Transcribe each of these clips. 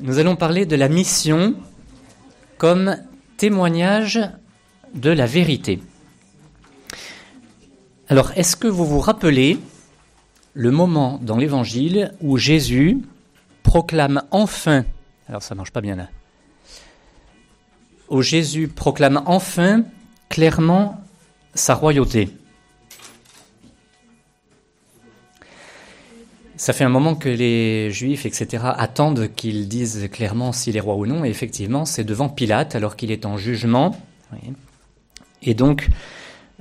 Nous allons parler de la mission comme témoignage de la vérité. Alors, est-ce que vous vous rappelez le moment dans l'Évangile où Jésus proclame enfin, alors ça marche pas bien là, où Jésus proclame enfin clairement sa royauté? Ça fait un moment que les Juifs, etc., attendent qu'il dise clairement s'il est roi ou non. Et effectivement, c'est devant Pilate, alors qu'il est en jugement. Et donc,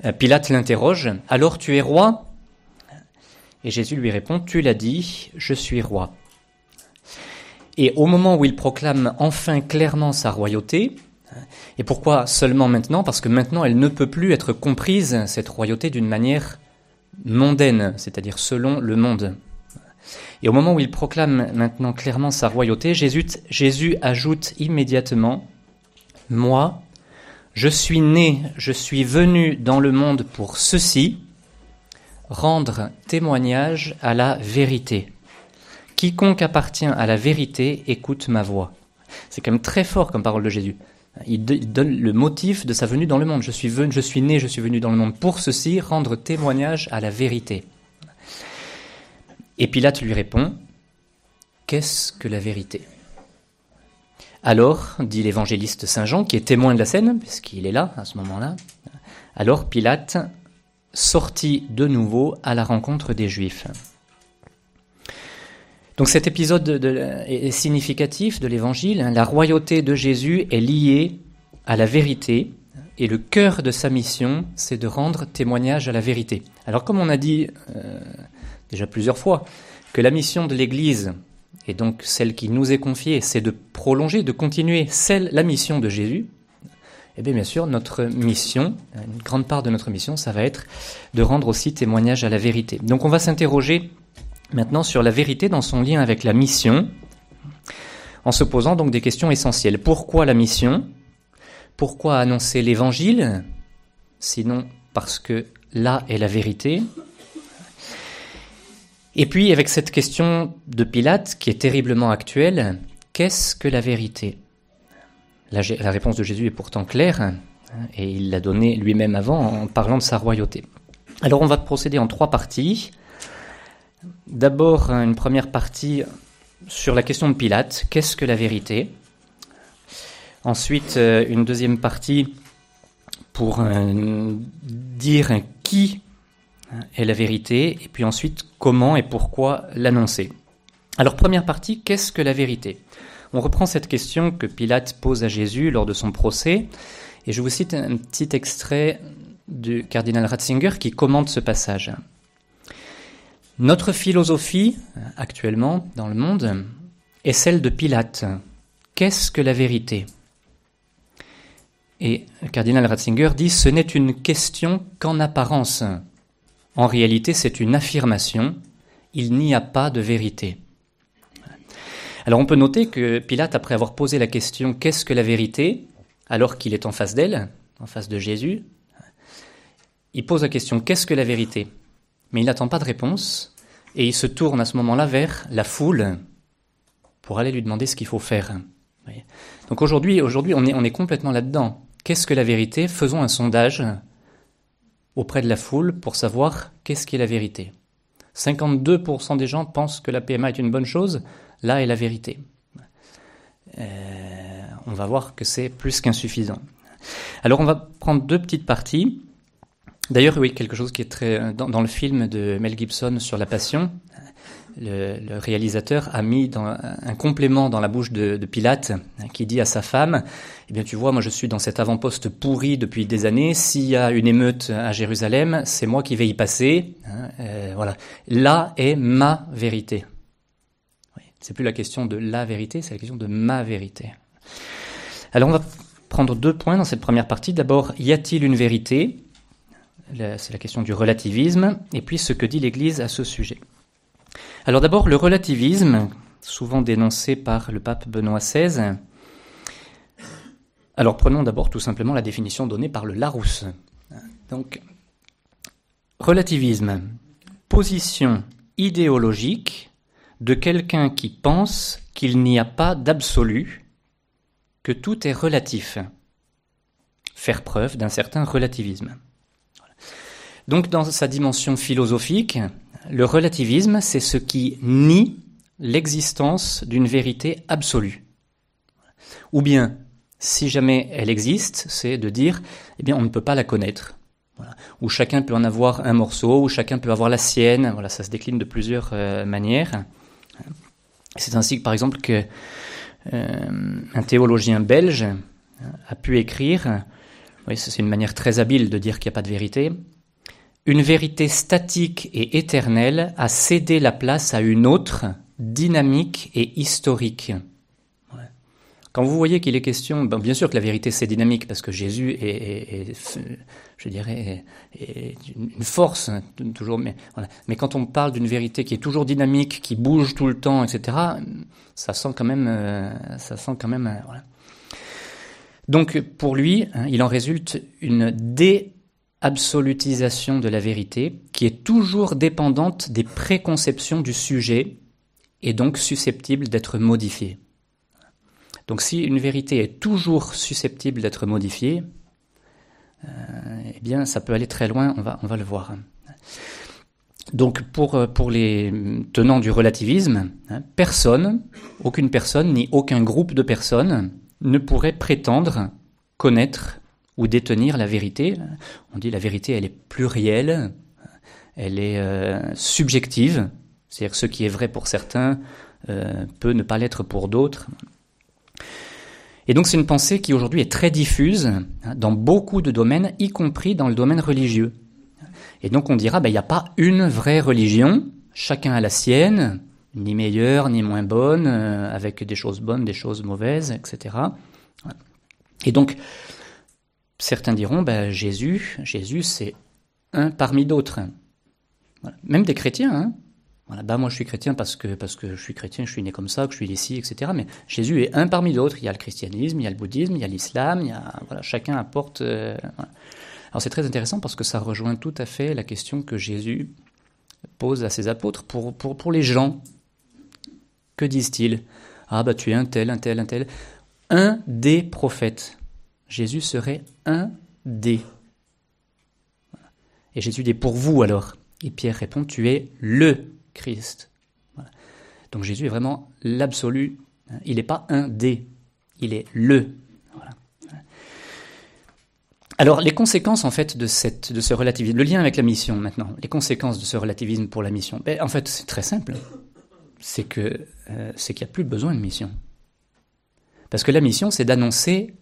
euh, Pilate l'interroge. Alors tu es roi? Et Jésus lui répond, Tu l'as dit, je suis roi. Et au moment où il proclame enfin clairement sa royauté, et pourquoi seulement maintenant? Parce que maintenant, elle ne peut plus être comprise, cette royauté, d'une manière mondaine, c'est-à-dire selon le monde. Et au moment où il proclame maintenant clairement sa royauté, Jésus, Jésus ajoute immédiatement, Moi, je suis né, je suis venu dans le monde pour ceci, rendre témoignage à la vérité. Quiconque appartient à la vérité écoute ma voix. C'est quand même très fort comme parole de Jésus. Il, donne le motif de sa venue dans le monde. Je suis, venu, je suis né, je suis venu dans le monde pour ceci, rendre témoignage à la vérité. Et Pilate lui répond, Qu'est-ce que la vérité? Alors, dit l'évangéliste Saint Jean, qui est témoin de la scène, puisqu'il est là à ce moment-là, alors Pilate sortit de nouveau à la rencontre des Juifs. Donc cet épisode est significatif de l'évangile. La royauté de Jésus est liée à la vérité et le cœur de sa mission, c'est de rendre témoignage à la vérité. Alors comme on a dit euh, déjà plusieurs fois, que la mission de l'Église, et donc celle qui nous est confiée, c'est de prolonger, de continuer celle, la mission de Jésus, eh bien, bien sûr, notre mission, une grande part de notre mission, ça va être de rendre aussi témoignage à la vérité. Donc on va s'interroger maintenant sur la vérité dans son lien avec la mission, en se posant donc des questions essentielles. Pourquoi la mission? Pourquoi annoncer l'évangile? Sinon parce que là est la vérité. Et puis, avec cette question de Pilate, qui est terriblement actuelle, qu'est-ce que la vérité? La, réponse de Jésus est pourtant claire, hein, et il l'a donnée lui-même avant en parlant de sa royauté. Alors, on va procéder en trois parties. D'abord, une première partie sur la question de Pilate, qu'est-ce que la vérité? Ensuite, euh, une deuxième partie pour euh, dire qui est la vérité, et puis ensuite comment et pourquoi l'annoncer. Alors première partie, qu'est-ce que la vérité? On reprend cette question que Pilate pose à Jésus lors de son procès, et je vous cite un petit extrait du cardinal Ratzinger qui commente ce passage. Notre philosophie, actuellement, dans le monde, est celle de Pilate. Qu'est-ce que la vérité? Et le cardinal Ratzinger dit ce n'est une question qu'en apparence. En réalité, c'est une affirmation. Il n'y a pas de vérité. Alors on peut noter que Pilate, après avoir posé la question qu'est-ce que la vérité, alors qu'il est en face d'elle, en face de Jésus, il pose la question qu'est-ce que la vérité? Mais il n'attend pas de réponse et il se tourne à ce moment-là vers la foule pour aller lui demander ce qu'il faut faire. Donc aujourd'hui, aujourd'hui on, est, on est complètement là-dedans. Qu'est-ce que la vérité? Faisons un sondage auprès de la foule pour savoir qu'est-ce qui est la vérité. 52% des gens pensent que la PMA est une bonne chose, là est la vérité. Euh, on va voir que c'est plus qu'insuffisant. Alors on va prendre deux petites parties. D'ailleurs, oui, quelque chose qui est très dans, dans, le film de Mel Gibson sur la passion, le, réalisateur a mis un complément dans la bouche de, Pilate qui dit à sa femme Eh bien, tu vois, moi je suis dans cet avant-poste pourri depuis des années. S'il y a une émeute à Jérusalem, c'est moi qui vais y passer. Hein, euh, voilà. Là est ma vérité. Oui, c'est plus la question de la vérité, c'est la question de ma vérité. Alors, on va prendre deux points dans cette première partie. D'abord, y a-t-il une vérité? C'est la question du relativisme. Et puis, ce que dit l'Église à ce sujet. Alors d'abord, le relativisme, souvent dénoncé par le pape Benoît XVI. Alors prenons d'abord tout simplement la définition donnée par le Larousse. Donc, relativisme, position idéologique de quelqu'un qui pense qu'il n'y a pas d'absolu, que tout est relatif. Faire preuve d'un certain relativisme. Donc dans sa dimension philosophique, le relativisme, c'est ce qui nie l'existence d'une vérité absolue. Ou bien, si jamais elle existe, c'est de dire, eh bien, on ne peut pas la connaître. Ou chacun peut en avoir un morceau, ou chacun peut avoir la sienne. Voilà, ça se décline de plusieurs euh, manières. C'est ainsi par exemple, que euh, un théologien belge a pu écrire, c'est une manière très habile de dire qu'il n'y a pas de vérité, une vérité statique et éternelle a cédé la place à une autre, dynamique et historique. Quand vous voyez qu'il est question, bien sûr que la vérité c'est dynamique parce que Jésus est, je dirais, une force toujours, mais Mais quand on parle d'une vérité qui est toujours dynamique, qui bouge tout le temps, etc., ça sent quand même, euh, ça sent quand même, euh, Donc pour lui, hein, il en résulte une déabsolutisation de la vérité qui est toujours dépendante des préconceptions du sujet et donc susceptible d'être modifiée. Donc si une vérité est toujours susceptible d'être modifiée, euh, eh bien ça peut aller très loin, on va, le voir. Donc pour, euh, pour les tenants du relativisme, hein, personne, aucune personne, ni aucun groupe de personnes ne pourrait prétendre connaître ou détenir la vérité. On dit la vérité, elle est plurielle, elle est euh, subjective, c'est-à-dire ce qui est vrai pour certains peut ne pas l'être pour d'autres. Et donc c'est une pensée qui aujourd'hui est très diffuse hein, dans beaucoup de domaines, y compris dans le domaine religieux. Et donc on dira, ben, il n'y a pas une vraie religion, chacun a la sienne, ni meilleure, ni moins bonne, euh, avec des choses bonnes, des choses mauvaises, etc. Et donc certains diront, ben, Jésus, Jésus c'est un parmi d'autres. Même des chrétiens, hein, bah moi je suis chrétien parce que je suis chrétien, je suis né comme ça, que je suis ici, etc. Mais Jésus est un parmi d'autres. Il y a le christianisme, il y a le bouddhisme, il y a l'islam, il y a voilà, chacun apporte. Euh, Alors c'est très intéressant parce que ça rejoint tout à fait la question que Jésus pose à ses apôtres pour pour les gens. Que disent-ils? Ah bah tu es un tel, un tel, un tel, un des prophètes. Jésus serait un des. Et Jésus dit pour vous alors. Et Pierre répond tu es le Christ. Donc Jésus est vraiment l'absolu. Il n'est pas un des, il est le. Alors les conséquences en fait de, cette, de ce relativisme, le lien avec la mission maintenant, les conséquences de ce relativisme pour la mission, ben, en fait c'est très simple. C'est que euh, c'est qu'il n'y a plus besoin de mission. Parce que la mission c'est d'annoncer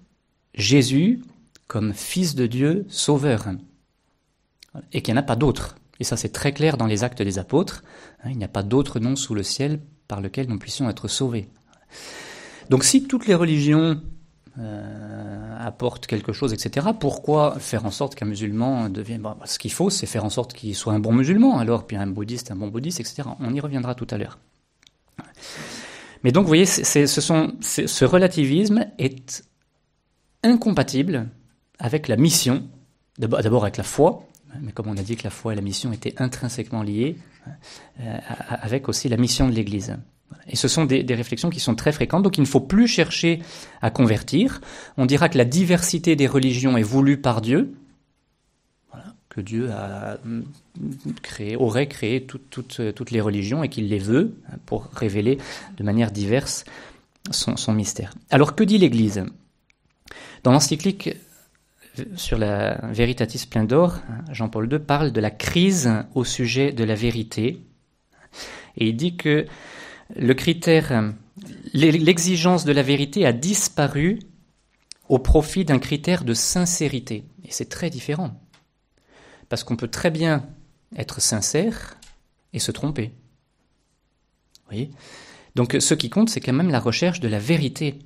Jésus comme Fils de Dieu, Sauveur, et qu'il n'y en a pas d'autre. Et ça, c'est très clair dans les actes des apôtres. Hein, il n'y a pas d'autre nom sous le ciel par lequel nous puissions être sauvés. Donc si toutes les religions euh, apportent quelque chose, etc., pourquoi faire en sorte qu'un musulman devienne... Bah, ce qu'il faut, c'est faire en sorte qu'il soit un bon musulman, alors, puis un bouddhiste, un bon bouddhiste, etc. On y reviendra tout à l'heure. Mais donc, vous voyez, ce, sont, ce relativisme est incompatible avec la mission, d'abord avec la foi, mais comme on a dit que la foi et la mission étaient intrinsèquement liées, euh, avec aussi la mission de l'Église. Et ce sont des, réflexions qui sont très fréquentes, donc il ne faut plus chercher à convertir. On dira que la diversité des religions est voulue par Dieu, que Dieu a mm, créé, aurait créé toutes les religions et qu'il les veut pour révéler de manière diverse son mystère. Alors que dit l'Église? Dans l'encyclique sur la Veritatis Splendor, Jean-Paul II parle de la crise au sujet de la vérité. Et il dit que le critère, l'exigence de la vérité a disparu au profit d'un critère de sincérité. Et c'est très différent. Parce qu'on peut très bien être sincère et se tromper. Voyez? Donc ce qui compte, c'est quand même la recherche de la vérité.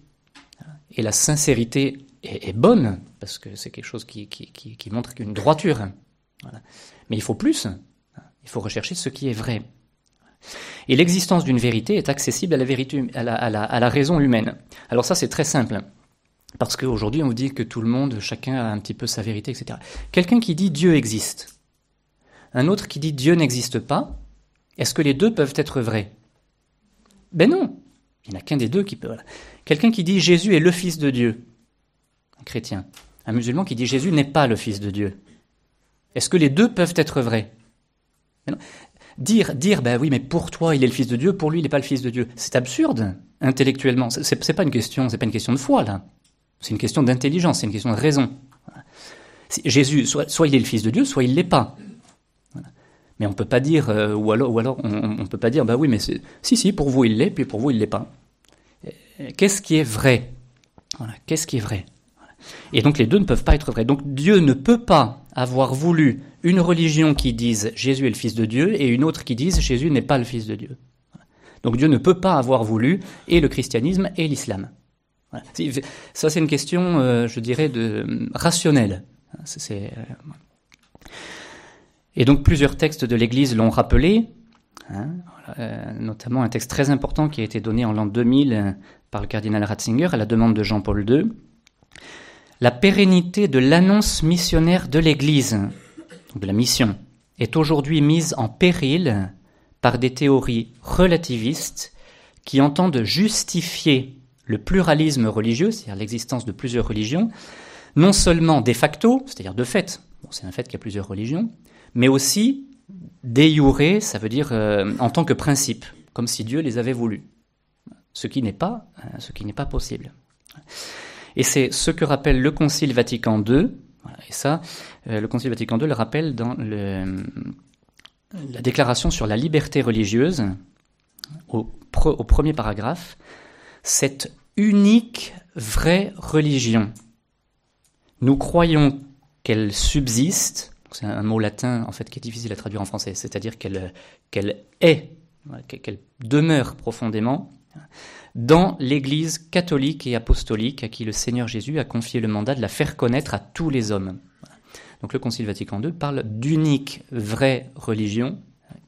Et la sincérité est, bonne, parce que c'est quelque chose qui, qui, montre une droiture. Mais il faut plus. Il faut rechercher ce qui est vrai. Et l'existence d'une vérité est accessible à la, vérité, à la, raison humaine. Alors ça, c'est très simple. Parce qu'aujourd'hui, on vous dit que tout le monde, chacun a un petit peu sa vérité, etc. Quelqu'un qui dit Dieu existe, un autre qui dit Dieu n'existe pas, est-ce que les deux peuvent être vrais? Ben non. Il n'y en a qu'un des deux qui peut. Quelqu'un qui dit Jésus est le Fils de Dieu, chrétien. Un musulman qui dit Jésus n'est pas le Fils de Dieu. Est-ce que les deux peuvent être vrais? Dire, dire, ben oui, mais pour toi, il est le Fils de Dieu, pour lui, il n'est pas le Fils de Dieu. C'est absurde, intellectuellement. C'est, pas une question, c'est pas une question de foi, là. C'est une question d'intelligence, c'est une question de raison. Jésus, soit, il est le Fils de Dieu, soit il l'est pas. Mais on peut pas dire, euh, ou alors, ou alors on, ne peut pas dire, bah oui, mais si, si, pour vous il l'est, puis pour vous il l'est pas. Qu'est-ce qui est vrai? Qu'est-ce qui est vrai? Et donc les deux ne peuvent pas être vrais. Donc Dieu ne peut pas avoir voulu une religion qui dise Jésus est le Fils de Dieu et une autre qui dise Jésus n'est pas le Fils de Dieu. Donc Dieu ne peut pas avoir voulu et le christianisme et l'islam. Ça c'est une question, euh, je dirais, de rationnelle. C'est, et donc plusieurs textes de l'Église l'ont rappelé, hein, euh, notamment un texte très important qui a été donné en l'an 2000 euh, par le cardinal Ratzinger à la demande de Jean-Paul II. La pérennité de l'annonce missionnaire de l'Église, de la mission, est aujourd'hui mise en péril par des théories relativistes qui entendent justifier le pluralisme religieux, c'est-à-dire l'existence de plusieurs religions, non seulement de facto, c'est-à-dire de fait, c'est un fait qu'il y a plusieurs religions, mais aussi de ça veut dire euh, en tant que principe, comme si Dieu les avait voulu. Ce qui n'est pas, euh, ce qui n'est pas possible. Et c'est ce que rappelle le Concile Vatican II. et ça, euh, le Concile Vatican II le rappelle dans la déclaration sur la liberté religieuse, au, au premier paragraphe. Cette unique vraie religion, nous croyons qu'elle subsiste c'est un mot latin en fait qui est difficile à traduire en français, c'est-à-dire qu'elle qu'elle est, qu'elle demeure profondément dans l'Église catholique et apostolique à qui le Seigneur Jésus a confié le mandat de la faire connaître à tous les hommes. Donc le Concile Vatican II parle d'unique vraie religion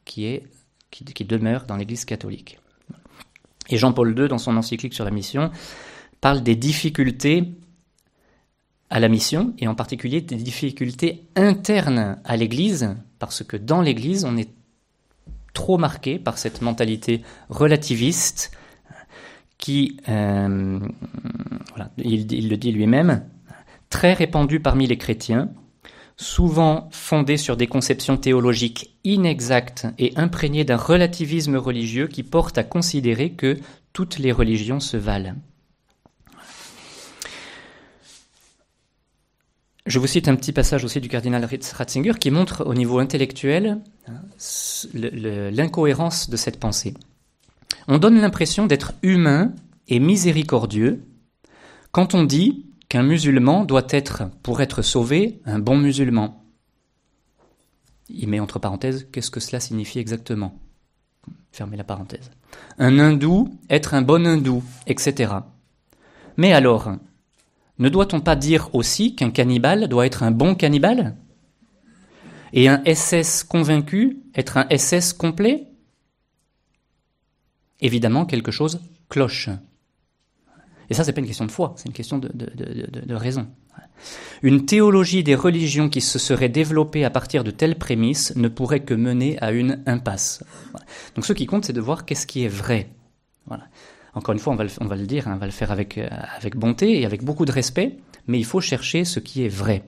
qui est qui, demeure dans l'Église catholique. Et Jean-Paul II, dans son encyclique sur la mission, parle des difficultés à la mission, et en particulier des difficultés internes à l'Église, parce que dans l'Église, on est trop marqué par cette mentalité relativiste qui, euh, il, le dit lui-même, très répandue parmi les chrétiens, souvent fondée sur des conceptions théologiques inexactes et imprégnées d'un relativisme religieux qui porte à considérer que toutes les religions se valent. Je vous cite un petit passage aussi du cardinal Ratzinger qui montre au niveau intellectuel hein, l'incohérence de cette pensée. On donne l'impression d'être humain et miséricordieux quand on dit qu'un musulman doit être, pour être sauvé, un bon musulman. Il met entre parenthèses qu'est-ce que cela signifie exactement? Fermez la parenthèse. Un hindou, être un bon hindou, etc. Mais alors, ne doit-on pas dire aussi qu'un cannibale doit être un bon cannibale? Et un SS convaincu être un SS complet? Évidemment, quelque chose cloche. Et ça, c'est pas une question de foi, c'est une question de, raison. Une théologie des religions qui se serait développée à partir de telles prémices ne pourrait que mener à une impasse. Donc ce qui compte, c'est de voir qu'est-ce qui est vrai. Voilà. Encore une fois, on va le, on va le dire, hein, on va le faire avec, euh, avec bonté et avec beaucoup de respect, mais il faut chercher ce qui est vrai.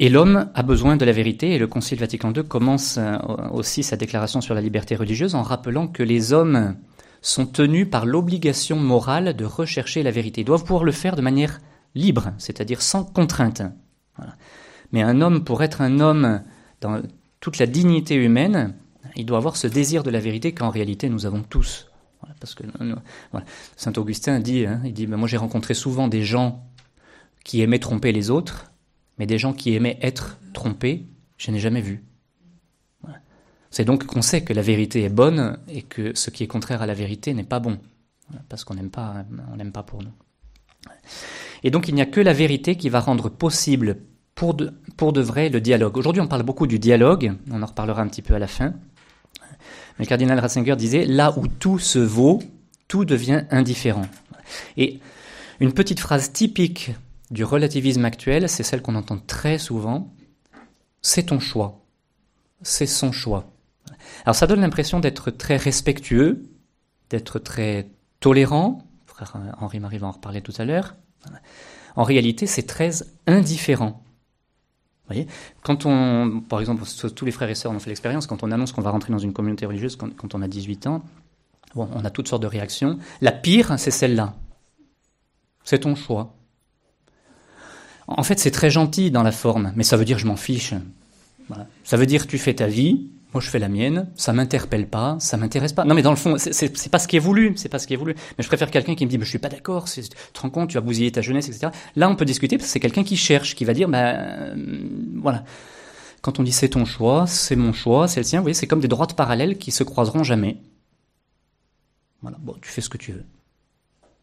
Et l'homme a besoin de la vérité, et le Concile Vatican II commence euh, aussi sa déclaration sur la liberté religieuse en rappelant que les hommes sont tenus par l'obligation morale de rechercher la vérité. Ils doivent pouvoir le faire de manière libre, c'est-à-dire sans contrainte. Mais un homme, pour être un homme dans toute la dignité humaine, il doit avoir ce désir de la vérité qu'en réalité nous avons tous. parce que Saint Augustin dit, hein, il dit, ben, moi j'ai rencontré souvent des gens qui aimaient tromper les autres, mais des gens qui aimaient être trompés, je n'ai jamais vu. C'est donc qu'on sait que la vérité est bonne et que ce qui est contraire à la vérité n'est pas bon, parce qu'on n'aime pas, on n'aime pas pour nous. Et donc il n'y a que la vérité qui va rendre possible pour de, pour de vrai le dialogue. Aujourd'hui on parle beaucoup du dialogue, on en reparlera un petit peu à la fin. Le cardinal Ratzinger disait, là où tout se vaut, tout devient indifférent. Et une petite phrase typique du relativisme actuel, c'est celle qu'on entend très souvent, c'est ton choix, c'est son choix. Alors ça donne l'impression d'être très respectueux, d'être très tolérant. Frère Henri-Marie va en reparler tout à l'heure. En réalité, c'est très indifférent. Vous voyez? Quand on, par exemple, tous les frères et sœurs ont fait l'expérience, quand on annonce qu'on va rentrer dans une communauté religieuse quand, on a 18 ans, bon, on a toutes sortes de réactions. La pire, c'est celle-là. C'est ton choix. En fait, c'est très gentil dans la forme, mais ça veut dire je m'en fiche. Ça veut dire tu fais ta vie, moi je fais la mienne, ça m'interpelle pas, ça m'intéresse pas. Non mais dans le fond, c'est pas ce qui est voulu, c'est pas ce qui est voulu. Mais je préfère quelqu'un qui me dit, mais je suis pas d'accord, tu te rends compte, tu as bousillé ta jeunesse, etc. Là on peut discuter parce que c'est quelqu'un qui cherche, qui va dire, ben voilà. Quand on dit c'est ton choix, c'est mon choix, c'est le sien, vous voyez, c'est comme des droites parallèles qui se croiseront jamais. Voilà, bon, tu fais ce que tu veux.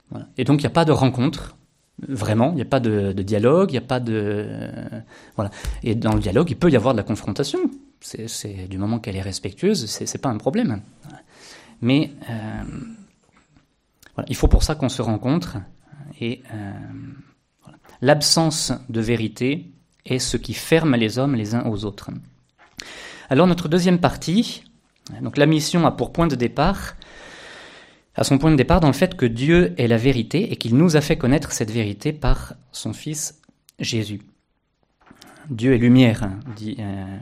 Voilà. Et donc il n'y a pas de rencontre, Vraiment, il n'y a pas de, dialogue, il n'y a pas de voilà. Et dans le dialogue, il peut y avoir de la confrontation. C'est du moment qu'elle est respectueuse, c'est pas un problème. Mais euh, voilà, il faut pour ça qu'on se rencontre. Et euh, l'absence de vérité est ce qui ferme les hommes les uns aux autres. Alors notre deuxième partie, donc la mission a pour point de départ à son point de départ dans le fait que Dieu est la vérité et qu'il nous a fait connaître cette vérité par son Fils Jésus. Dieu est lumière, dit euh,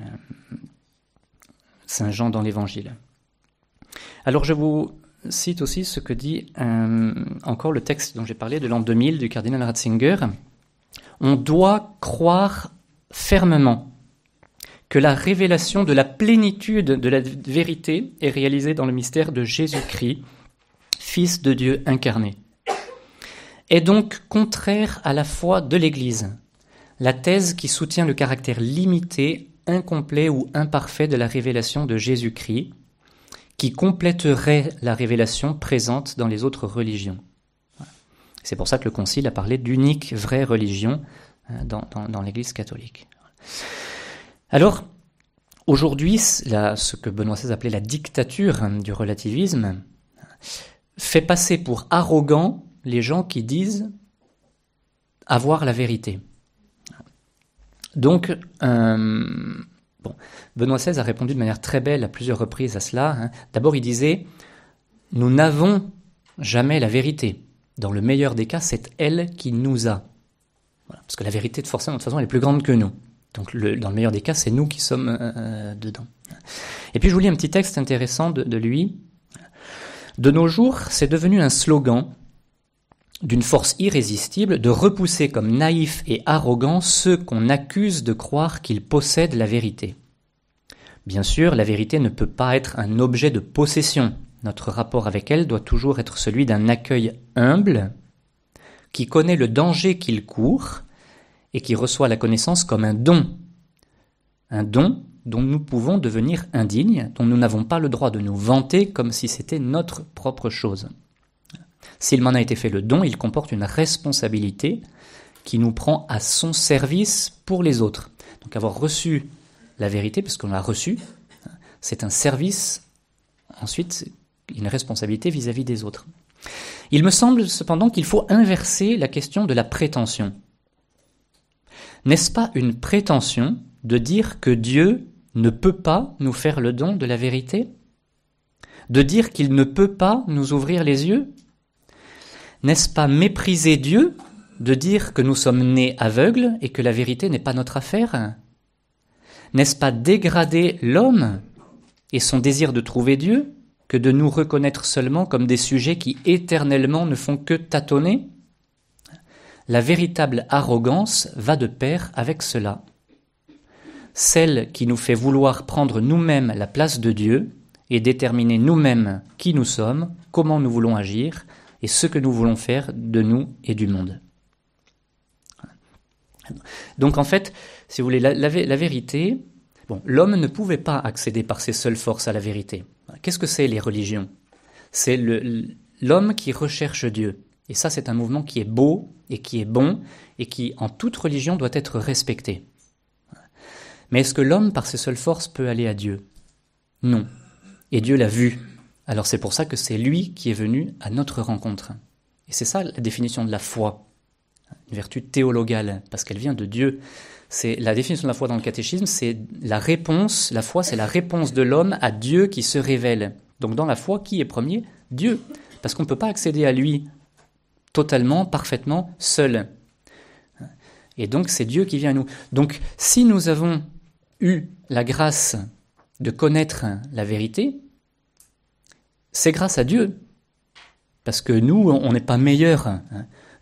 Saint Jean dans l'Évangile. Alors je vous cite aussi ce que dit euh, encore le texte dont j'ai parlé de l'an 2000 du cardinal Ratzinger. On doit croire fermement que la révélation de la plénitude de la vérité est réalisée dans le mystère de Jésus-Christ Fils de Dieu incarné, est donc contraire à la foi de l'Église, la thèse qui soutient le caractère limité, incomplet ou imparfait de la révélation de Jésus-Christ, qui compléterait la révélation présente dans les autres religions. C'est pour ça que le Concile a parlé d'unique vraie religion euh, dans, dans l'Église catholique. Alors, aujourd'hui, ce que Benoît XVI appelait la dictature du relativisme, fait passer pour arrogants les gens qui disent avoir la vérité. Donc, euh, Benoît XVI a répondu de manière très belle à plusieurs reprises à cela. Hein. D'abord, il disait Nous n'avons jamais la vérité. Dans le meilleur des cas, c'est elle qui nous a. Parce que la vérité, de forcément, de toute façon, elle est plus grande que nous. Donc, dans le meilleur des cas, c'est nous qui sommes euh, euh, dedans. Et puis, je vous lis un petit texte intéressant de lui, de nos jours, c'est devenu un slogan d'une force irrésistible de repousser comme naïfs et arrogants ceux qu'on accuse de croire qu'ils possèdent la vérité. Bien sûr, la vérité ne peut pas être un objet de possession. Notre rapport avec elle doit toujours être celui d'un accueil humble, qui connaît le danger qu'il court et qui reçoit la connaissance comme un don. Un don dont nous pouvons devenir indignes, dont nous n'avons pas le droit de nous vanter comme si c'était notre propre chose. S'il m'en a été fait le don, il comporte une responsabilité qui nous prend à son service pour les autres. Donc avoir reçu la vérité, parce qu'on l'a reçue, c'est un service, ensuite une responsabilité vis-à-vis des autres. Il me semble cependant qu'il faut inverser la question de la prétention. N'est-ce pas une prétention de dire que Dieu ne peut pas nous faire le don de la vérité? De dire qu'il ne peut pas nous ouvrir les yeux? N'est-ce pas mépriser Dieu de dire que nous sommes nés aveugles et que la vérité n'est pas notre affaire? N'est-ce pas dégrader l'homme et son désir de trouver Dieu que de nous reconnaître seulement comme des sujets qui éternellement ne font que tâtonner? La véritable arrogance va de pair avec cela celle qui nous fait vouloir prendre nous-mêmes la place de Dieu et déterminer nous-mêmes qui nous sommes, comment nous voulons agir et ce que nous voulons faire de nous et du monde. Donc en fait, si vous voulez, la, vérité, bon, l'homme ne pouvait pas accéder par ses seules forces à la vérité. Qu'est-ce que c'est les religions? C'est l'homme qui recherche Dieu. Et ça, c'est un mouvement qui est beau et qui est bon et qui, en toute religion, doit être respecté. Mais est-ce que l'homme, par ses seules forces, peut aller à Dieu? Non. Et Dieu l'a vu. Alors c'est pour ça que c'est lui qui est venu à notre rencontre. Et c'est ça la définition de la foi. une vertu théologale, parce qu'elle vient de Dieu. C'est la définition de la foi dans le catéchisme, c'est la réponse, la foi, c'est la réponse de l'homme à Dieu qui se révèle. Donc dans la foi, qui est premier? Dieu. Parce qu'on ne peut pas accéder à lui totalement, parfaitement, seul. Et donc c'est Dieu qui vient à nous. Donc si nous avons eu la grâce de connaître la vérité, c'est grâce à Dieu. Parce que nous, on n'est pas meilleurs. Hein.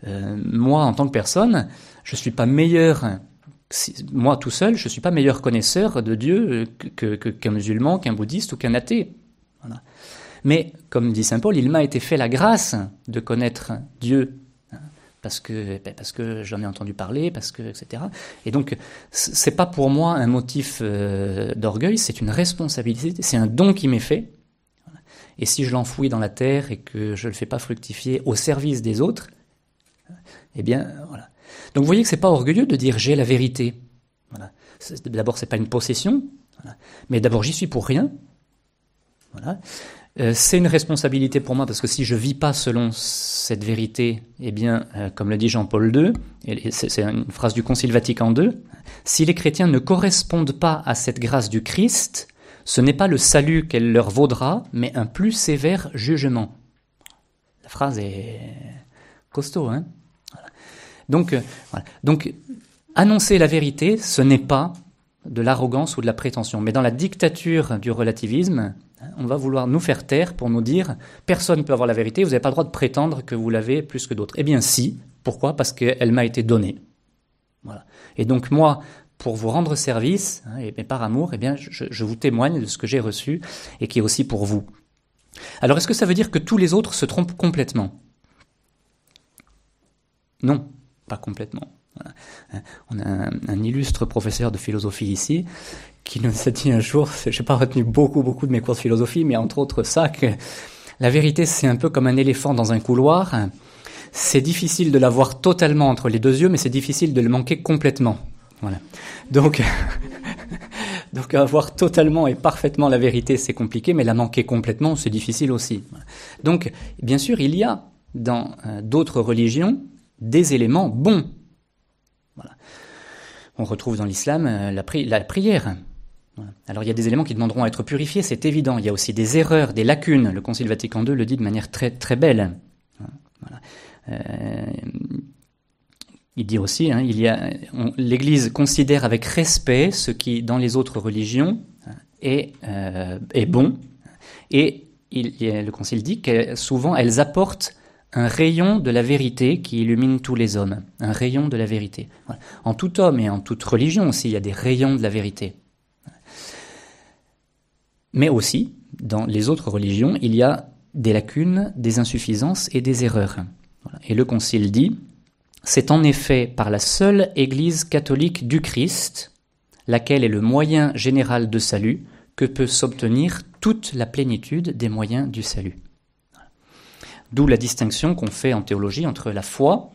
Euh, moi, en tant que personne, je ne suis pas meilleur. moi tout seul, je ne suis pas meilleur connaisseur de Dieu qu'un musulman, qu'un bouddhiste ou qu'un athée. Mais, comme dit Saint Paul, il m'a été fait la grâce de connaître Dieu parce que ben, parce que j'en ai entendu parler, parce que etc. Et donc c'est pas pour moi un motif euh, d'orgueil, c'est une responsabilité, c'est un don qui m'est fait. Et si je l'enfouis dans la terre et que je le fais pas fructifier au service des autres, eh bien voilà. Donc vous voyez que c'est pas orgueilleux de dire j'ai la vérité. Voilà. D'abord c'est pas une possession, mais d'abord j'y suis pour rien. Voilà. Euh, c'est une responsabilité pour moi parce que si je vis pas selon cette vérité, eh bien, euh, comme le dit Jean-Paul II, c'est une phrase du Concile Vatican II, si les chrétiens ne correspondent pas à cette grâce du Christ, ce n'est pas le salut qu'elle leur vaudra, mais un plus sévère jugement. La phrase est costaud, hein Donc, euh. Donc, annoncer la vérité, ce n'est pas de l'arrogance ou de la prétention, mais dans la dictature du relativisme, on va vouloir nous faire taire pour nous dire personne ne peut avoir la vérité, vous n'avez pas le droit de prétendre que vous l'avez plus que d'autres. Eh bien si, pourquoi? Parce qu'elle m'a été donnée. Et donc moi, pour vous rendre service, hein, et, par amour, eh bien je, je vous témoigne de ce que j'ai reçu et qui est aussi pour vous. Alors est-ce que ça veut dire que tous les autres se trompent complètement? Non, pas complètement. On a un, illustre professeur de philosophie ici qui nous a dit un jour, je n'ai pas retenu beaucoup, beaucoup de mes cours de philosophie, mais entre autres ça, que la vérité c'est un peu comme un éléphant dans un couloir. C'est difficile de l'avoir totalement entre les deux yeux, mais c'est difficile de le manquer complètement. Voilà. Donc, donc avoir totalement et parfaitement la vérité, c'est compliqué, mais la manquer complètement, c'est difficile aussi. Donc, bien sûr, il y a dans euh, d'autres religions des éléments bons on retrouve dans l'islam euh, la, prière. Alors il y a des éléments qui demanderont à être purifiés, c'est évident. Il y a aussi des erreurs, des lacunes. Le Concile Vatican II le dit de manière très très belle. Euh, il dit aussi, hein, l'Église considère avec respect ce qui dans les autres religions est, euh, est bon, et le Concile dit que souvent elles apportent un rayon de la vérité qui illumine tous les hommes, un rayon de la vérité. En tout homme et en toute religion aussi, il y a des rayons de la vérité. Mais aussi, dans les autres religions, il y a des lacunes, des insuffisances et des erreurs. Et le Concile dit, c'est en effet par la seule Église catholique du Christ, laquelle est le moyen général de salut, que peut s'obtenir toute la plénitude des moyens du salut. D'où la distinction qu'on fait en théologie entre la foi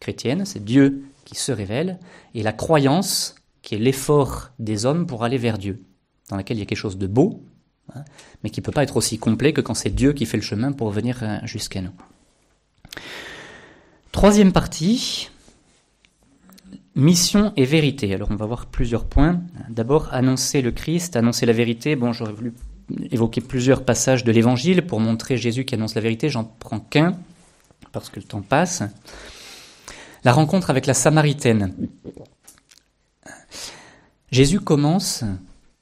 chrétienne, c'est Dieu qui se révèle, et la croyance, qui est l'effort des hommes pour aller vers Dieu, dans laquelle il y a quelque chose de beau, hein, mais qui ne peut pas être aussi complet que quand c'est Dieu qui fait le chemin pour venir euh, jusqu'à nous. Troisième partie, mission et vérité. Alors on va voir plusieurs points. D'abord, annoncer le Christ, annoncer la vérité. Bon, j'aurais voulu évoquer plusieurs passages de l'Évangile pour montrer Jésus qui annonce la vérité. J'en prends qu'un, parce que le temps passe. La rencontre avec la Samaritaine. Jésus commence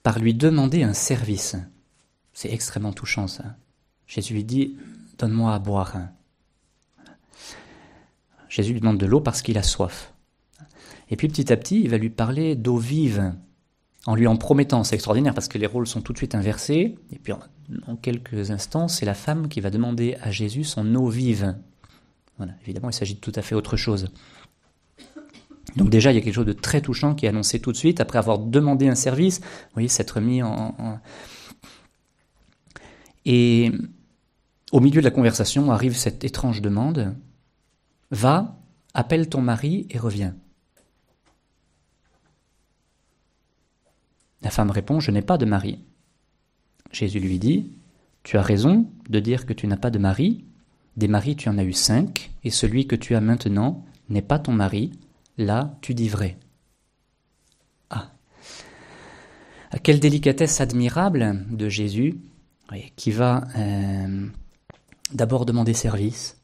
par lui demander un service. C'est extrêmement touchant ça. Jésus lui dit, donne-moi à boire. Jésus lui demande de l'eau parce qu'il a soif. Et puis petit à petit, il va lui parler d'eau vive en lui en promettant, c'est extraordinaire parce que les rôles sont tout de suite inversés, et puis en, quelques instants, c'est la femme qui va demander à Jésus son eau vive. Voilà, évidemment, il s'agit de tout à fait autre chose. Donc déjà, il y a quelque chose de très touchant qui est annoncé tout de suite, après avoir demandé un service, vous voyez, s'être mis en... Et au milieu de la conversation arrive cette étrange demande, va, appelle ton mari et reviens. La femme répond, Je n'ai pas de mari. Jésus lui dit, Tu as raison de dire que tu n'as pas de mari. Des maris, tu en as eu cinq, et celui que tu as maintenant n'est pas ton mari, là tu dis vrai. Ah. Quelle délicatesse admirable de Jésus, qui va euh, d'abord demander service,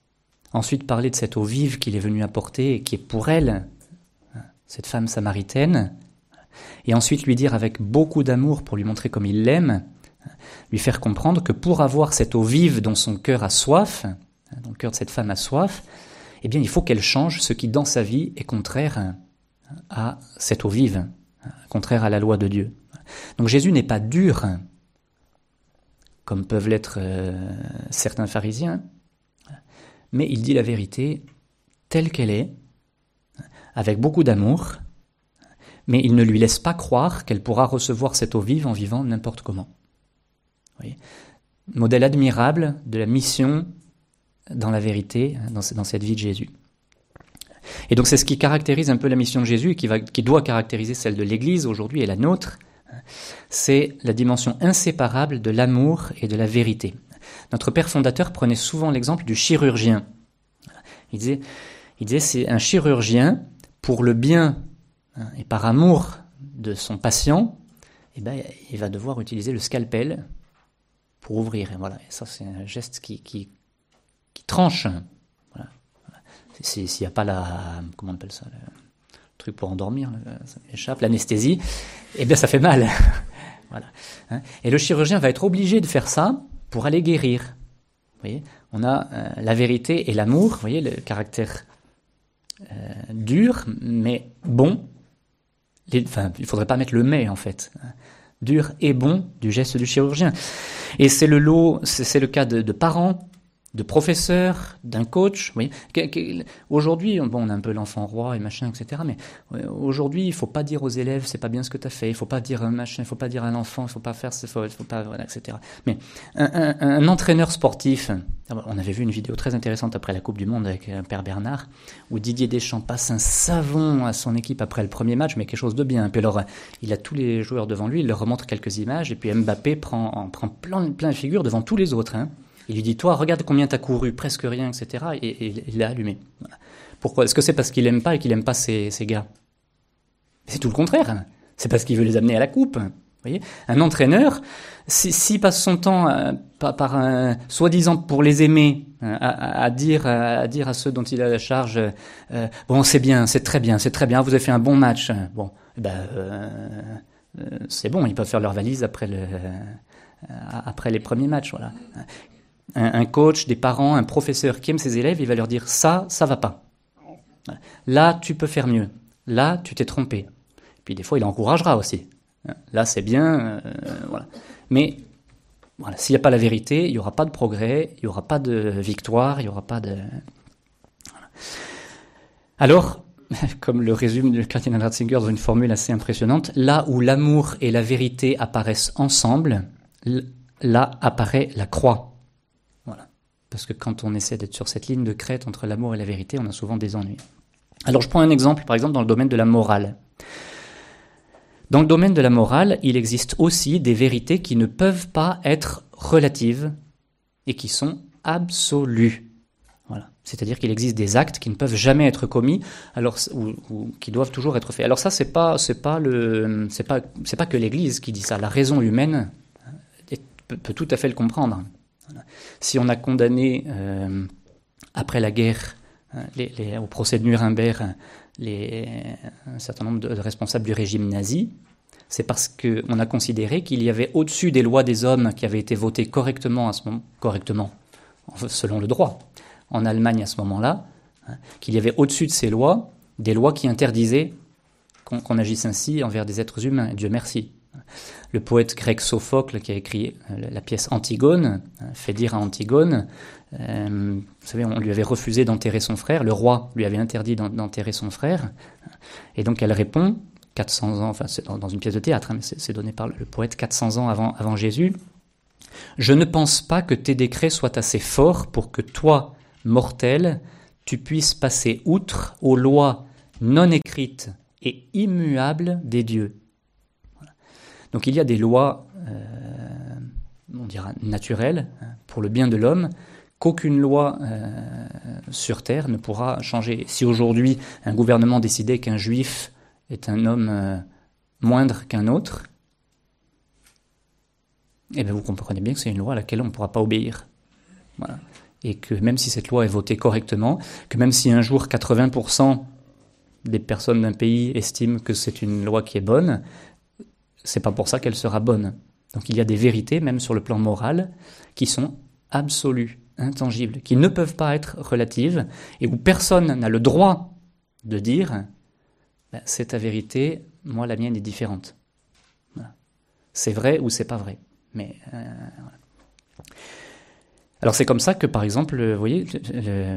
ensuite parler de cette eau vive qu'il est venu apporter et qui est pour elle, cette femme samaritaine, et ensuite lui dire avec beaucoup d'amour pour lui montrer comme il l'aime, lui faire comprendre que pour avoir cette eau vive dont son cœur a soif, dont le cœur de cette femme a soif, eh bien il faut qu'elle change ce qui dans sa vie est contraire à cette eau vive, contraire à la loi de Dieu. Donc Jésus n'est pas dur, comme peuvent l'être euh, certains pharisiens, mais il dit la vérité telle qu'elle est, avec beaucoup d'amour, mais il ne lui laisse pas croire qu'elle pourra recevoir cette eau vive en vivant n'importe comment. Modèle admirable de la mission dans la vérité, dans, cette vie de Jésus. Et donc c'est ce qui caractérise un peu la mission de Jésus qui doit caractériser celle de l'Église aujourd'hui et la nôtre, c'est la dimension inséparable de l'amour et de la vérité. Notre père fondateur prenait souvent l'exemple du chirurgien. Il disait, il disait c'est un chirurgien pour le bien hein, et par amour de son patient, eh ben, il va devoir utiliser le scalpel pour ouvrir. Et voilà, ça c'est un geste qui, qui, tranche. S'il n'y a pas la, comment on appelle ça, pour endormir, ça m'échappe, l'anesthésie, eh bien ça fait mal. voilà. Hein. Et le chirurgien va être obligé de faire ça pour aller guérir. Vous voyez, on a euh, la vérité et l'amour, vous voyez, le caractère euh, dur, mais bon. enfin, il ne faudrait pas mettre le mais, en fait. Hein dur et bon du geste du chirurgien. Et c'est le lot, c'est le cas de, parents, de professeurs, d'un coach. Aujourd'hui, bon, on a un peu l'enfant roi et machin, etc. Mais aujourd'hui, il faut pas dire aux élèves, c'est pas bien ce que tu as fait. Il faut pas dire un machin, il faut pas dire à l'enfant, il faut pas faire, il faut, faut pas, voilà, etc. Mais un, entraîneur sportif, on avait vu une vidéo très intéressante après la Coupe du Monde avec un Père Bernard, où Didier Deschamps passe un savon à son équipe après le premier match, mais quelque chose de bien. Puis alors, il a tous les joueurs devant lui, il leur remontre quelques images, et puis Mbappé prend, prend plein, plein de figures devant tous les autres. Hein. Il lui dit, toi, regarde combien t'as couru, presque rien, etc. Et, il l'a allumé. Pourquoi? Est-ce que c'est parce qu'il aime pas et qu'il aime pas ses, gars? C'est tout le contraire. C'est parce qu'il veut les amener à la coupe. Vous voyez? Un entraîneur, s'il passe son temps euh, par, soi-disant pour les aimer, euh, à, dire, à ceux dont il a la charge, euh, bon c'est bien, c'est très bien, c'est très bien, vous avez fait un bon match. Bon, eh ben c'est bon, ils peuvent faire leur valise après après les premiers matchs, voilà un, coach, des parents, un professeur qui aime ses élèves, il va leur dire ça, ça va pas. Là, tu peux faire mieux. Là, tu t'es trompé. Puis des fois, il encouragera aussi. Là, c'est bien. Euh, voilà. Mais s'il n'y a pas la vérité, il n'y aura pas de progrès, il n'y aura pas de victoire, il n'y aura pas de. Alors, comme le résume le Cardinal Ratzinger dans une formule assez impressionnante, là où l'amour et la vérité apparaissent ensemble, là apparaît la croix. Parce que quand on essaie d'être sur cette ligne de crête entre l'amour et la vérité, on a souvent des ennuis. Alors je prends un exemple, par exemple, dans le domaine de la morale. Dans le domaine de la morale, il existe aussi des vérités qui ne peuvent pas être relatives et qui sont absolues. Voilà. C'est-à-dire qu'il existe des actes qui ne peuvent jamais être commis, alors ou, qui doivent toujours être faits. Alors ça, c'est pas, pas le, c'est pas, pas que l'Église qui dit ça. La raison humaine peut tout à fait le comprendre. Si on a condamné euh, après la guerre, euh, au procès de Nuremberg, un certain nombre de, responsables du régime nazi, c'est parce qu'on a considéré qu'il y avait au-dessus des lois des hommes qui avaient été votées correctement à ce moment, correctement, selon le droit, en Allemagne à ce moment-là, hein, qu'il y avait au-dessus de ces lois des lois qui interdisaient qu'on agisse ainsi envers des êtres humains. Dieu merci le poète grec Sophocle qui a écrit euh, la pièce Antigone, hein, fait dire à Antigone, euh, vous savez, on lui avait refusé d'enterrer son frère, le roi lui avait interdit d'enterrer son frère, et donc elle répond, 400 ans, enfin c'est dans une pièce de théâtre, hein, mais c'est donné par le poète 400 ans avant Jésus, je ne pense pas que tes décrets soient assez forts pour que toi, mortel, tu puisses passer outre aux lois non écrites et immuables des dieux. Donc il y a des lois, euh, on dira naturelles, hein, pour le bien de l'homme, qu'aucune loi euh, sur Terre ne pourra changer. Si aujourd'hui un gouvernement décidait qu'un juif est un homme euh, moindre qu'un autre, eh bien vous comprenez bien que c'est une loi à laquelle on ne pourra pas obéir. Et que même si cette loi est votée correctement, que même si un jour 80% des personnes d'un pays estiment que c'est une loi qui est bonne, c'est pas pour ça qu'elle sera bonne. Donc il y a des vérités, même sur le plan moral, qui sont absolues, intangibles, qui ne peuvent pas être relatives, et où personne n'a le droit de dire ben, c'est ta vérité, moi la mienne est différente. C'est vrai ou c'est pas vrai. Mais euh, alors c'est comme ça que par exemple, vous voyez,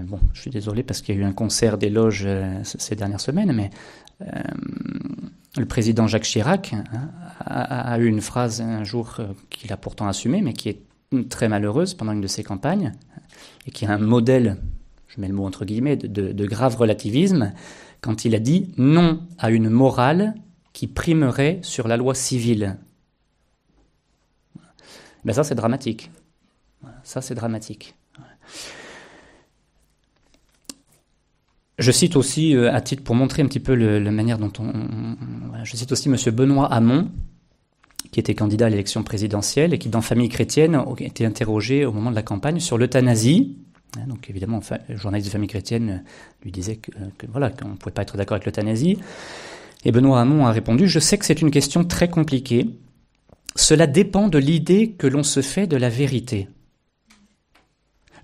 bon, je suis désolé parce qu'il y a eu un concert d'éloges euh, ces dernières semaines, mais euh, le président Jacques Chirac hein, a, eu une phrase un jour qu'il a pourtant assumée, mais qui est très malheureuse pendant une de ses campagnes, et qui est un modèle, je mets le mot entre guillemets, de, de grave relativisme, quand il a dit non à une morale qui primerait sur la loi civile. Ben ça, c'est dramatique. Ça, c'est dramatique. Je cite aussi, euh, à titre pour montrer un petit peu la manière dont on, Je cite aussi M. Benoît Hamon, qui était candidat à l'élection présidentielle et qui, dans Famille chrétienne, a été interrogé au moment de la campagne sur l'euthanasie. Hein, donc, évidemment, le journaliste de Famille chrétienne lui disait que, que voilà, qu'on ne pouvait pas être d'accord avec l'euthanasie. Et Benoît Hamon a répondu Je sais que c'est une question très compliquée, cela dépend de l'idée que l'on se fait de la vérité.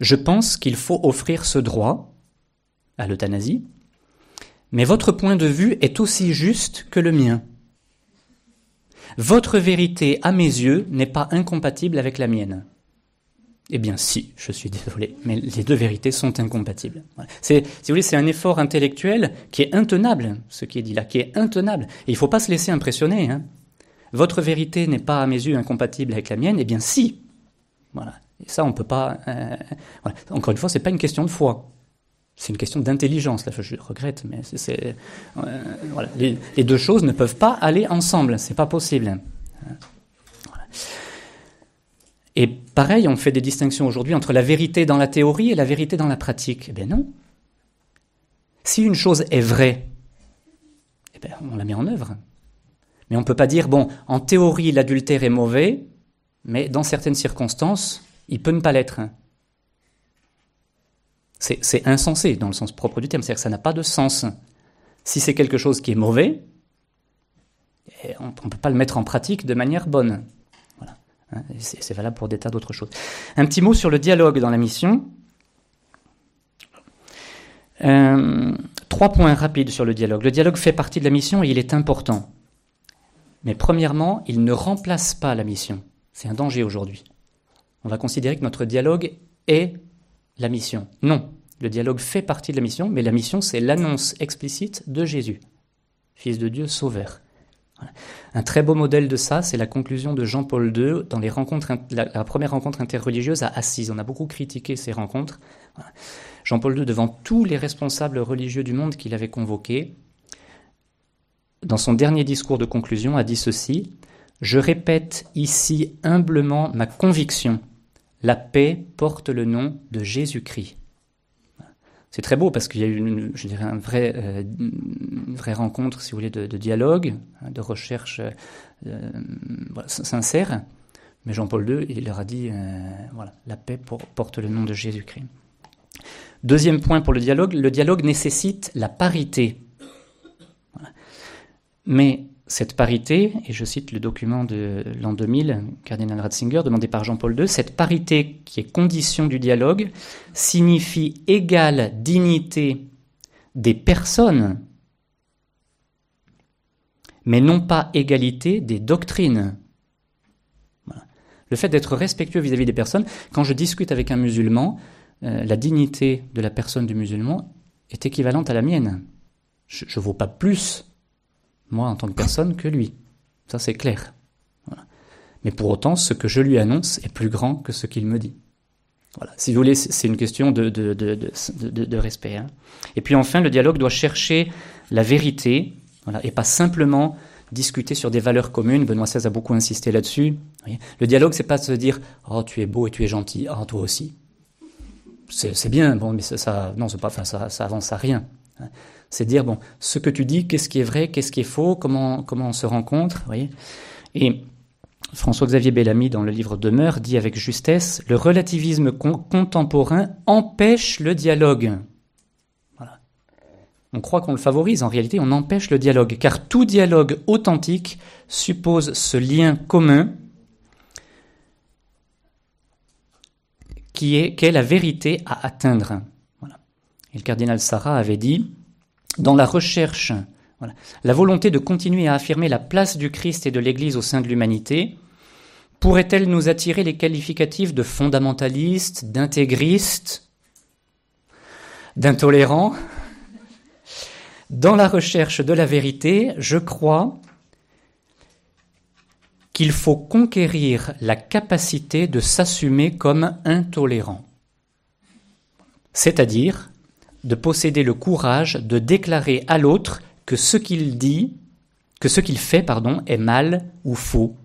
Je pense qu'il faut offrir ce droit à l'euthanasie, mais votre point de vue est aussi juste que le mien. Votre vérité, à mes yeux, n'est pas incompatible avec la mienne. Eh bien, si, je suis désolé, mais les deux vérités sont incompatibles. C'est, si vous voulez, c'est un effort intellectuel qui est intenable, ce qui est dit là, qui est intenable. Et il ne faut pas se laisser impressionner. Hein votre vérité n'est pas à mes yeux incompatible avec la mienne, eh bien si. Voilà. Et ça, on ne peut pas. Euh, Encore une fois, c'est pas une question de foi. C'est une question d'intelligence. Là, je regrette, mais c'est. Euh, les, deux choses ne peuvent pas aller ensemble. C'est pas possible. Et pareil, on fait des distinctions aujourd'hui entre la vérité dans la théorie et la vérité dans la pratique. Eh bien non. Si une chose est vraie, eh bien, on la met en œuvre. Mais on ne peut pas dire, bon, en théorie, l'adultère est mauvais, mais dans certaines circonstances, il peut ne pas l'être. C'est insensé dans le sens propre du terme, c'est-à-dire que ça n'a pas de sens. Si c'est quelque chose qui est mauvais, eh, on ne peut pas le mettre en pratique de manière bonne. Voilà. Hein, c'est valable pour des tas d'autres choses. Un petit mot sur le dialogue dans la mission. Euh, trois points rapides sur le dialogue. Le dialogue fait partie de la mission et il est important. Mais premièrement, il ne remplace pas la mission. C'est un danger aujourd'hui. On va considérer que notre dialogue est la mission. Non, le dialogue fait partie de la mission, mais la mission, c'est l'annonce explicite de Jésus, Fils de Dieu, Sauveur. Un très beau modèle de ça, c'est la conclusion de Jean-Paul II dans les rencontres, la, première rencontre interreligieuse à Assise. On a beaucoup critiqué ces rencontres. Jean-Paul II, devant tous les responsables religieux du monde qu'il avait convoqués, dans son dernier discours de conclusion, a dit ceci Je répète ici humblement ma conviction la paix porte le nom de Jésus-Christ. C'est très beau parce qu'il y a eu, une, je dirais, euh, vraie rencontre, si vous voulez, de, dialogue, hein, de recherche euh, sincère. Mais Jean-Paul II, il leur a dit, euh, voilà, la paix porte le nom de Jésus-Christ. Deuxième point pour le dialogue, le dialogue nécessite la parité. Mais cette parité, et je cite le document de l'an 2000, cardinal Ratzinger, demandé par Jean-Paul II, cette parité qui est condition du dialogue signifie égale dignité des personnes, mais non pas égalité des doctrines. Le fait d'être respectueux vis-à-vis des personnes, quand je discute avec un musulman, euh, la dignité de la personne du musulman est équivalente à la mienne. Je ne vaux pas plus moi en tant que personne, que lui. Ça c'est clair. Mais pour autant, ce que je lui annonce est plus grand que ce qu'il me dit. Voilà. Si vous voulez, c'est une question de, de, de, respect. Hein. Et puis enfin, le dialogue doit chercher la vérité, voilà, et pas simplement discuter sur des valeurs communes. Benoît XVI a beaucoup insisté là-dessus. Le dialogue, c'est pas se dire Oh, tu es beau et tu es gentil. Oh, toi aussi. c'est bien, bon, mais ça, ça non, pas, enfin, ça, ça avance à rien. C'est dire, bon, ce que tu dis, qu'est-ce qui est vrai, qu'est-ce qui est faux, comment, on se rencontre. Et François-Xavier Bellamy, dans le livre Demeure, dit avec justesse, le relativisme contemporain empêche le dialogue. On croit qu'on le favorise, en réalité, on empêche le dialogue, car tout dialogue authentique suppose ce lien commun qui est, la vérité à atteindre. Et le cardinal Sarah avait dit, dans la recherche, la volonté de continuer à affirmer la place du Christ et de l'Église au sein de l'humanité, pourrait-elle nous attirer les qualificatifs de fondamentalistes, d'intégristes, d'intolérants? Dans la recherche de la vérité, je crois qu'il faut conquérir la capacité de s'assumer comme intolérant, c'est-à-dire de posséder le courage de déclarer à l'autre que ce qu'il dit, que ce qu'il fait, pardon, est mal ou faux.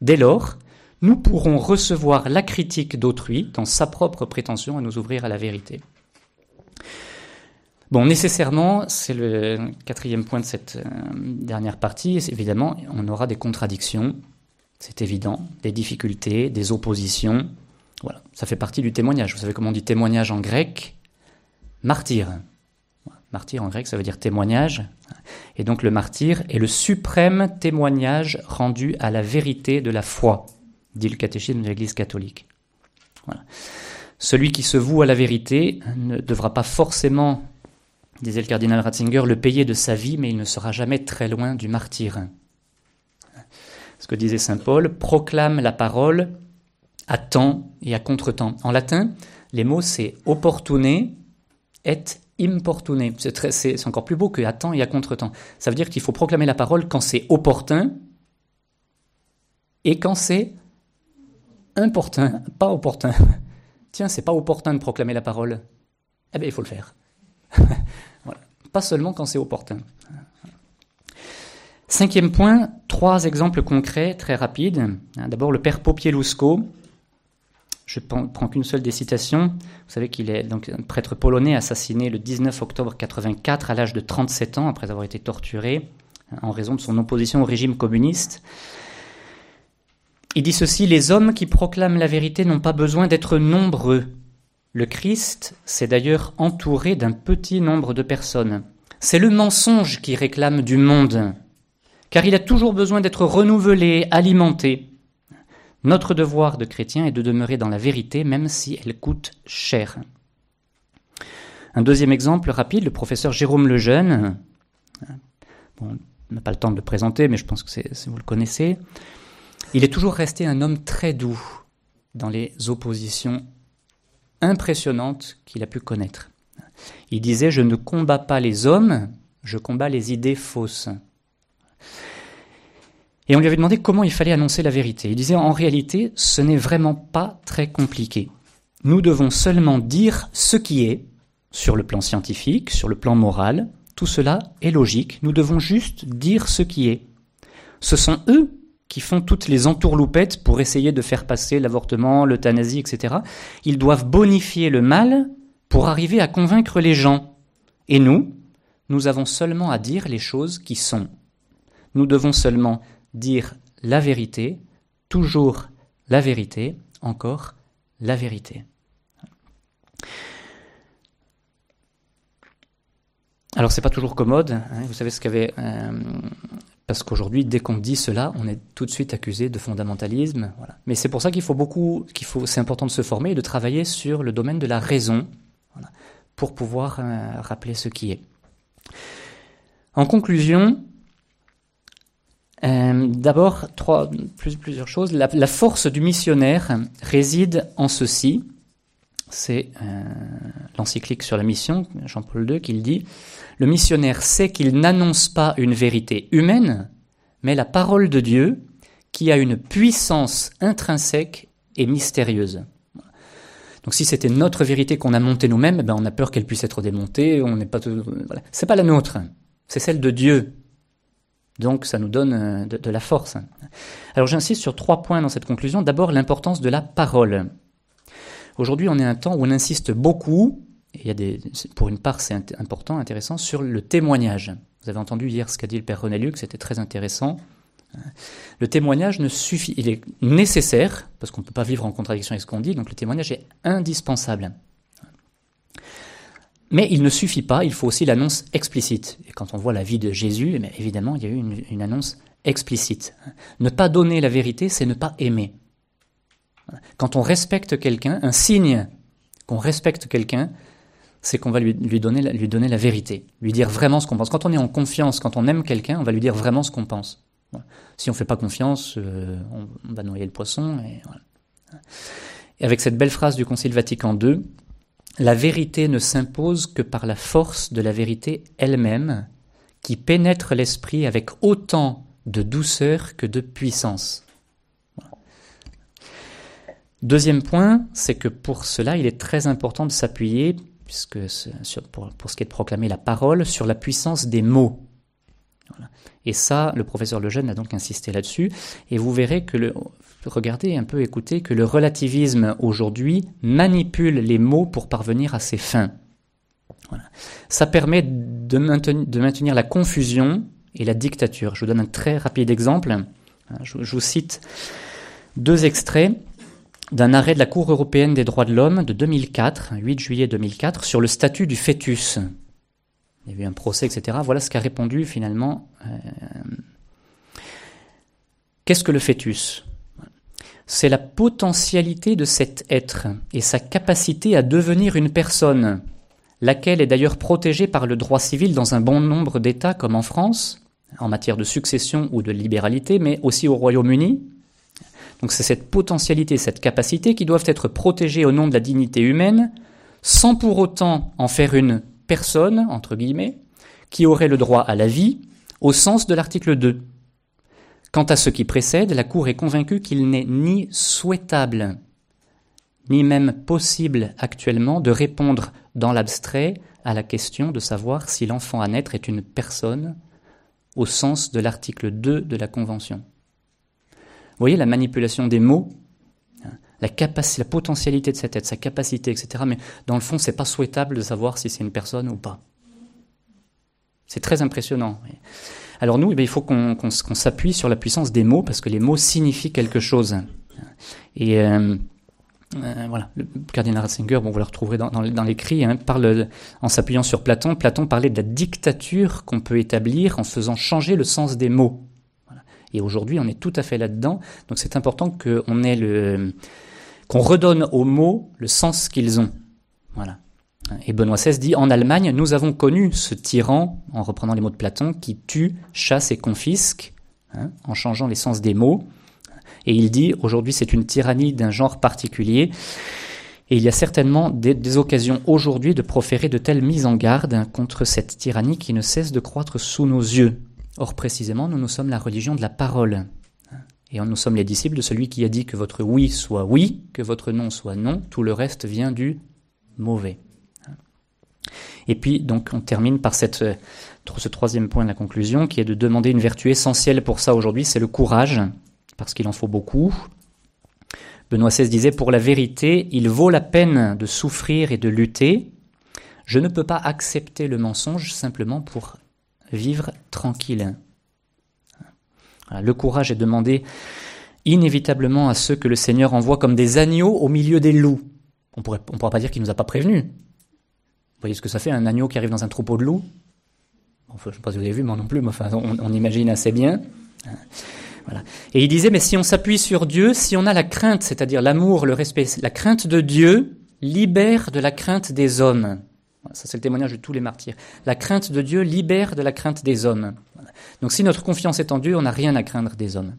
Dès lors, nous pourrons recevoir la critique d'autrui dans sa propre prétention à nous ouvrir à la vérité. Bon, nécessairement, c'est le quatrième point de cette euh, dernière partie, évidemment, on aura des contradictions, c'est évident, des difficultés, des oppositions. Voilà, ça fait partie du témoignage. Vous savez comment on dit témoignage en grec? Martyr. Martyr en grec, ça veut dire témoignage. Et donc le martyr est le suprême témoignage rendu à la vérité de la foi, dit le catéchisme de l'Église catholique. Voilà. Celui qui se voue à la vérité ne devra pas forcément, disait le cardinal Ratzinger, le payer de sa vie, mais il ne sera jamais très loin du martyr ce que disait Saint Paul, proclame la parole à temps et à contre-temps. En latin, les mots c'est opportune et importune. C'est encore plus beau que à temps et à contre-temps. Ça veut dire qu'il faut proclamer la parole quand c'est opportun et quand c'est importun, pas opportun. Tiens, c'est pas opportun de proclamer la parole. Eh bien, il faut le faire. Pas seulement quand c'est opportun. Cinquième point, trois exemples concrets très rapides. D'abord le père Popielusko. Je ne prends qu'une seule des citations. Vous savez qu'il est donc un prêtre polonais assassiné le 19 octobre 84 à l'âge de 37 ans après avoir été torturé en raison de son opposition au régime communiste. Il dit ceci, les hommes qui proclament la vérité n'ont pas besoin d'être nombreux. Le Christ s'est d'ailleurs entouré d'un petit nombre de personnes. C'est le mensonge qui réclame du monde car il a toujours besoin d'être renouvelé, alimenté. Notre devoir de chrétien est de demeurer dans la vérité, même si elle coûte cher. Un deuxième exemple rapide, le professeur Jérôme Lejeune. Bon, on n'a pas le temps de le présenter, mais je pense que vous le connaissez. Il est toujours resté un homme très doux dans les oppositions impressionnantes qu'il a pu connaître. Il disait Je ne combats pas les hommes, je combats les idées fausses. Et on lui avait demandé comment il fallait annoncer la vérité. Il disait en réalité, ce n'est vraiment pas très compliqué. Nous devons seulement dire ce qui est, sur le plan scientifique, sur le plan moral. Tout cela est logique. Nous devons juste dire ce qui est. Ce sont eux qui font toutes les entourloupettes pour essayer de faire passer l'avortement, l'euthanasie, etc. Ils doivent bonifier le mal pour arriver à convaincre les gens. Et nous, nous avons seulement à dire les choses qui sont. Nous devons seulement dire la vérité, toujours la vérité, encore la vérité. Alors c'est pas toujours commode, hein, vous savez ce qu'avait... Euh, parce qu'aujourd'hui, dès qu'on dit cela, on est tout de suite accusé de fondamentalisme. Voilà. Mais c'est pour ça qu'il faut beaucoup, qu'il faut, c'est important de se former et de travailler sur le domaine de la raison, pour pouvoir euh, rappeler ce qui est. En conclusion, euh, d'abord, trois, plusieurs choses. La, force du missionnaire réside en ceci. C'est euh, l'encyclique sur la mission, Jean-Paul II, qui le dit. Le missionnaire sait qu'il n'annonce pas une vérité humaine, mais la parole de Dieu qui a une puissance intrinsèque et mystérieuse. Donc si c'était notre vérité qu'on a montée nous-mêmes, ben on a peur qu'elle puisse être démontée. On n'est pas. C'est pas la nôtre. C'est celle de Dieu donc ça nous donne euh, de, la force. Alors j'insiste sur trois points dans cette conclusion. D'abord l'importance de la parole. Aujourd'hui, on est un temps où on insiste beaucoup, et il y a des, pour une part c'est important, intéressant, sur le témoignage. Vous avez entendu hier ce qu'a dit le père René Luc, c'était très intéressant. Le témoignage ne suffit, il est nécessaire, parce qu'on ne peut pas vivre en contradiction avec ce qu'on dit, donc le témoignage est indispensable. Mais il ne suffit pas, il faut aussi l'annonce explicite. Et quand on voit la vie de Jésus, eh évidemment, il y a eu une, annonce explicite. Ne pas donner la vérité, c'est ne pas aimer. Quand on respecte quelqu'un, un signe qu'on respecte quelqu'un, c'est qu'on va lui, donner, la vérité, lui dire vraiment ce qu'on pense. Quand on est en confiance, quand on aime quelqu'un, on va lui dire vraiment ce qu'on pense. Si on ne fait pas confiance, euh, on, va noyer le poisson. Et avec cette belle phrase du Concile Vatican II, la vérité ne s'impose que par la force de la vérité elle-même, qui pénètre l'esprit avec autant de douceur que de puissance. Deuxième point, c'est que pour cela, il est très important de s'appuyer, puisque pour, ce qui est de proclamer la parole, sur la puissance des mots. Et ça, le professeur Lejeune a donc insisté là-dessus. Et vous verrez que le, regardez un peu, écoutez, que le relativisme aujourd'hui manipule les mots pour parvenir à ses fins. Ça permet de maintenir, la confusion et la dictature. Je vous donne un très rapide exemple. Je, je vous cite deux extraits d'un arrêt de la Cour européenne des droits de l'homme de 2004, 8 juillet 2004, sur le statut du fœtus. Il y a eu un procès, etc. Voilà ce qu'a répondu finalement. Euh, qu'est-ce que le fœtus? C'est la potentialité de cet être et sa capacité à devenir une personne, laquelle est d'ailleurs protégée par le droit civil dans un bon nombre d'États comme en France, en matière de succession ou de libéralité, mais aussi au Royaume-Uni, donc c'est cette potentialité, cette capacité qui doivent être protégées au nom de la dignité humaine, sans pour autant en faire une personne, entre guillemets, qui aurait le droit à la vie, au sens de l'article 2. Quant à ce qui précède, la Cour est convaincue qu'il n'est ni souhaitable, ni même possible actuellement de répondre dans l'abstrait à la question de savoir si l'enfant à naître est une personne au sens de l'article 2 de la Convention. Vous voyez la manipulation des mots, la, capacité, la potentialité de cette être, sa capacité, etc. Mais dans le fond, c'est pas souhaitable de savoir si c'est une personne ou pas. C'est très impressionnant. Alors nous, eh il faut qu'on s'appuie sur la puissance des mots parce que les mots signifient quelque chose. Et euh, euh, voilà, le cardinal Ratzinger, bon, vous le retrouverez dans, l'écrit, hein, parle en s'appuyant sur Platon. Platon parlait de la dictature qu'on peut établir en faisant changer le sens des mots. Et aujourd'hui, on est tout à fait là-dedans. Donc c'est important qu'on qu'on redonne aux mots le sens qu'ils ont. Voilà. Et Benoît XVI dit En Allemagne, nous avons connu ce tyran, en reprenant les mots de Platon, qui tue, chasse et confisque, hein, en changeant les sens des mots. Et il dit Aujourd'hui, c'est une tyrannie d'un genre particulier. Et il y a certainement des, des occasions aujourd'hui de proférer de telles mises en garde contre cette tyrannie qui ne cesse de croître sous nos yeux. Or, précisément, nous, nous sommes la religion de la parole. Et nous sommes les disciples de celui qui a dit que votre oui soit oui, que votre non soit non, tout le reste vient du mauvais. Et puis, donc, on termine par cette, ce troisième point de la conclusion, qui est de demander une vertu essentielle pour ça aujourd'hui, c'est le courage, parce qu'il en faut beaucoup. Benoît XVI disait, pour la vérité, il vaut la peine de souffrir et de lutter. Je ne peux pas accepter le mensonge simplement pour vivre tranquille. Le courage est demandé inévitablement à ceux que le Seigneur envoie comme des agneaux au milieu des loups. On ne pourra pas dire qu'il ne nous a pas prévenus. Voyez ce que ça fait, un agneau qui arrive dans un troupeau de loups Je ne sais pas si vous avez vu, moi non plus, mais enfin, on, imagine assez bien. Et il disait, mais si on s'appuie sur Dieu, si on a la crainte, c'est-à-dire l'amour, le respect, la crainte de Dieu libère de la crainte des hommes. Ça, c'est le témoignage de tous les martyrs. La crainte de Dieu libère de la crainte des hommes. Donc, si notre confiance est en Dieu, on n'a rien à craindre des hommes.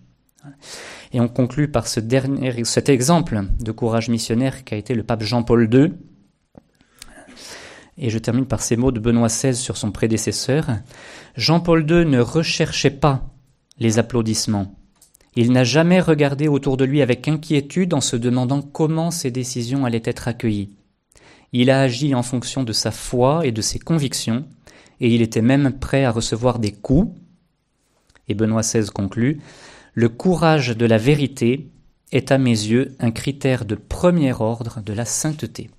Et on conclut par ce dernier, cet exemple de courage missionnaire qu'a été le pape Jean-Paul II. Et je termine par ces mots de Benoît XVI sur son prédécesseur. Jean-Paul II ne recherchait pas les applaudissements. Il n'a jamais regardé autour de lui avec inquiétude en se demandant comment ses décisions allaient être accueillies. Il a agi en fonction de sa foi et de ses convictions, et il était même prêt à recevoir des coups. Et Benoît XVI conclut Le courage de la vérité est à mes yeux un critère de premier ordre de la sainteté.